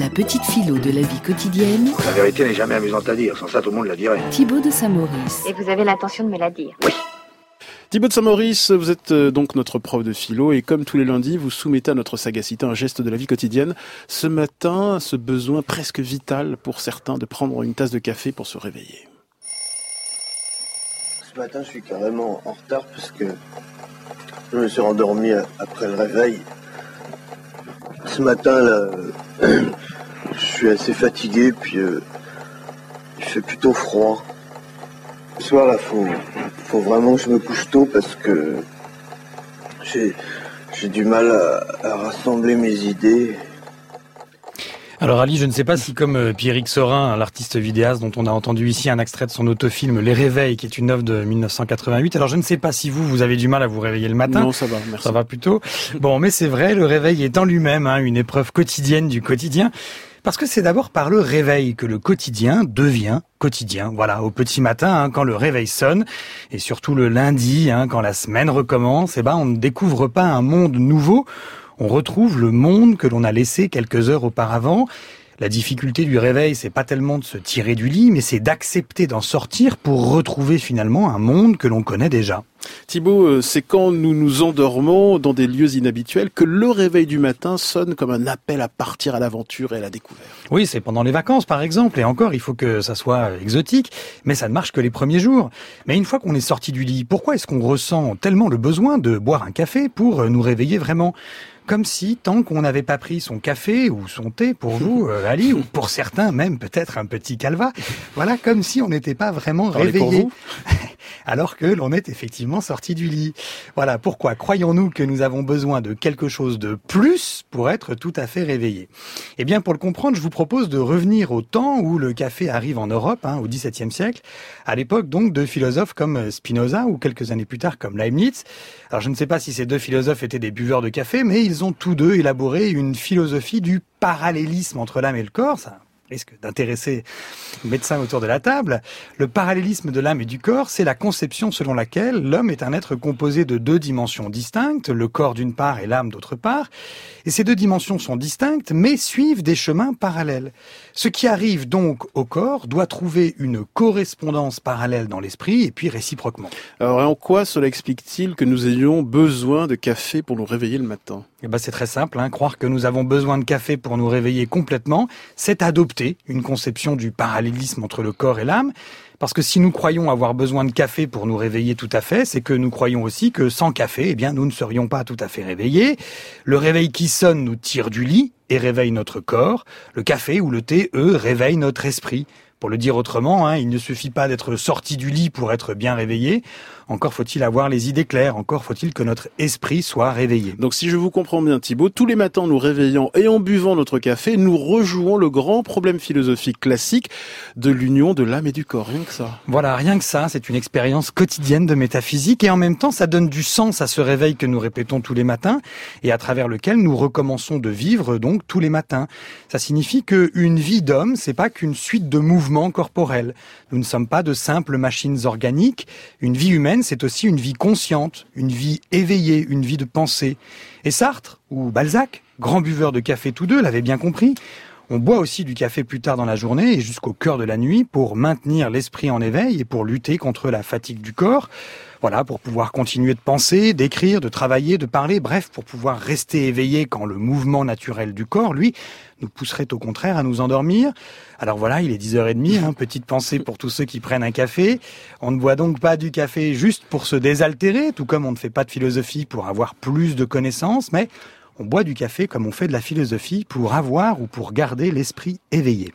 La petite philo de la vie quotidienne. La vérité n'est jamais amusante à dire, sans ça tout le monde la dirait. Thibaut de Saint-Maurice. Et vous avez l'intention de me la dire Oui. Thibaut de Saint-Maurice, vous êtes euh, donc notre prof de philo et comme tous les lundis, vous soumettez à notre sagacité un geste de la vie quotidienne. Ce matin, ce besoin presque vital pour certains de prendre une tasse de café pour se réveiller. Ce matin, je suis carrément en retard parce que je me suis rendormi après le réveil. Ce matin, là, suis assez fatigué, puis euh, il fait plutôt froid. Ce soir, là, faut, faut vraiment que je me couche tôt parce que j'ai, j'ai du mal à, à rassembler mes idées. Alors Ali, je ne sais pas si comme euh, Pierrick Sorin, l'artiste vidéaste dont on a entendu ici un extrait de son autofilm Les Réveils, qui est une œuvre de 1988. Alors je ne sais pas si vous, vous avez du mal à vous réveiller le matin. Non, ça va, merci. Ça va plutôt. Bon, mais c'est vrai, le réveil est en lui-même hein, une épreuve quotidienne du quotidien. Parce que c'est d'abord par le réveil que le quotidien devient quotidien. Voilà, au petit matin, hein, quand le réveil sonne, et surtout le lundi, hein, quand la semaine recommence, eh ben on ne découvre pas un monde nouveau on retrouve le monde que l'on a laissé quelques heures auparavant. La difficulté du réveil, c'est pas tellement de se tirer du lit, mais c'est d'accepter d'en sortir pour retrouver finalement un monde que l'on connaît déjà. Thibaut, euh, c'est quand nous nous endormons dans des lieux inhabituels que le réveil du matin sonne comme un appel à partir à l'aventure et à la découverte. Oui, c'est pendant les vacances par exemple, et encore il faut que ça soit exotique, mais ça ne marche que les premiers jours. Mais une fois qu'on est sorti du lit, pourquoi est-ce qu'on ressent tellement le besoin de boire un café pour nous réveiller vraiment? Comme si, tant qu'on n'avait pas pris son café ou son thé pour vous, euh, Ali, ou pour certains même peut-être un petit calva, voilà, comme si on n'était pas vraiment réveillé, alors que l'on est effectivement sorti du lit. Voilà, pourquoi croyons-nous que nous avons besoin de quelque chose de plus pour être tout à fait réveillé Eh bien, pour le comprendre, je vous propose de revenir au temps où le café arrive en Europe, hein, au XVIIe siècle, à l'époque donc de philosophes comme Spinoza ou quelques années plus tard comme Leibniz. Alors, je ne sais pas si ces deux philosophes étaient des buveurs de café, mais ils ont tous deux élaboré une philosophie du parallélisme entre l'âme et le corps. Ça risque d'intéresser les médecins autour de la table. Le parallélisme de l'âme et du corps, c'est la conception selon laquelle l'homme est un être composé de deux dimensions distinctes, le corps d'une part et l'âme d'autre part. Et ces deux dimensions sont distinctes, mais suivent des chemins parallèles. Ce qui arrive donc au corps doit trouver une correspondance parallèle dans l'esprit et puis réciproquement. Alors, en quoi cela explique-t-il que nous ayons besoin de café pour nous réveiller le matin? Eh ben, c'est très simple. Hein. Croire que nous avons besoin de café pour nous réveiller complètement, c'est adopter une conception du parallélisme entre le corps et l'âme. Parce que si nous croyons avoir besoin de café pour nous réveiller tout à fait, c'est que nous croyons aussi que sans café, eh bien, nous ne serions pas tout à fait réveillés. Le réveil qui sonne nous tire du lit et réveille notre corps. Le café ou le thé, eux, réveillent notre esprit. Pour le dire autrement, hein, il ne suffit pas d'être sorti du lit pour être bien réveillé. Encore faut-il avoir les idées claires, encore faut-il que notre esprit soit réveillé. Donc si je vous comprends bien Thibaut, tous les matins nous réveillons et en buvant notre café, nous rejouons le grand problème philosophique classique de l'union de l'âme et du corps, rien que ça. Voilà, rien que ça, c'est une expérience quotidienne de métaphysique et en même temps ça donne du sens à ce réveil que nous répétons tous les matins et à travers lequel nous recommençons de vivre donc tous les matins. Ça signifie que une vie d'homme, c'est pas qu'une suite de mouvements corporels. Nous ne sommes pas de simples machines organiques, une vie humaine c'est aussi une vie consciente, une vie éveillée, une vie de pensée. Et Sartre, ou Balzac, grand buveur de café tous deux, l'avait bien compris. On boit aussi du café plus tard dans la journée et jusqu'au cœur de la nuit pour maintenir l'esprit en éveil et pour lutter contre la fatigue du corps. Voilà, pour pouvoir continuer de penser, d'écrire, de travailler, de parler, bref, pour pouvoir rester éveillé quand le mouvement naturel du corps, lui, nous pousserait au contraire à nous endormir. Alors voilà, il est 10h30, hein, petite pensée pour tous ceux qui prennent un café. On ne boit donc pas du café juste pour se désaltérer, tout comme on ne fait pas de philosophie pour avoir plus de connaissances, mais on boit du café comme on fait de la philosophie pour avoir ou pour garder l'esprit éveillé.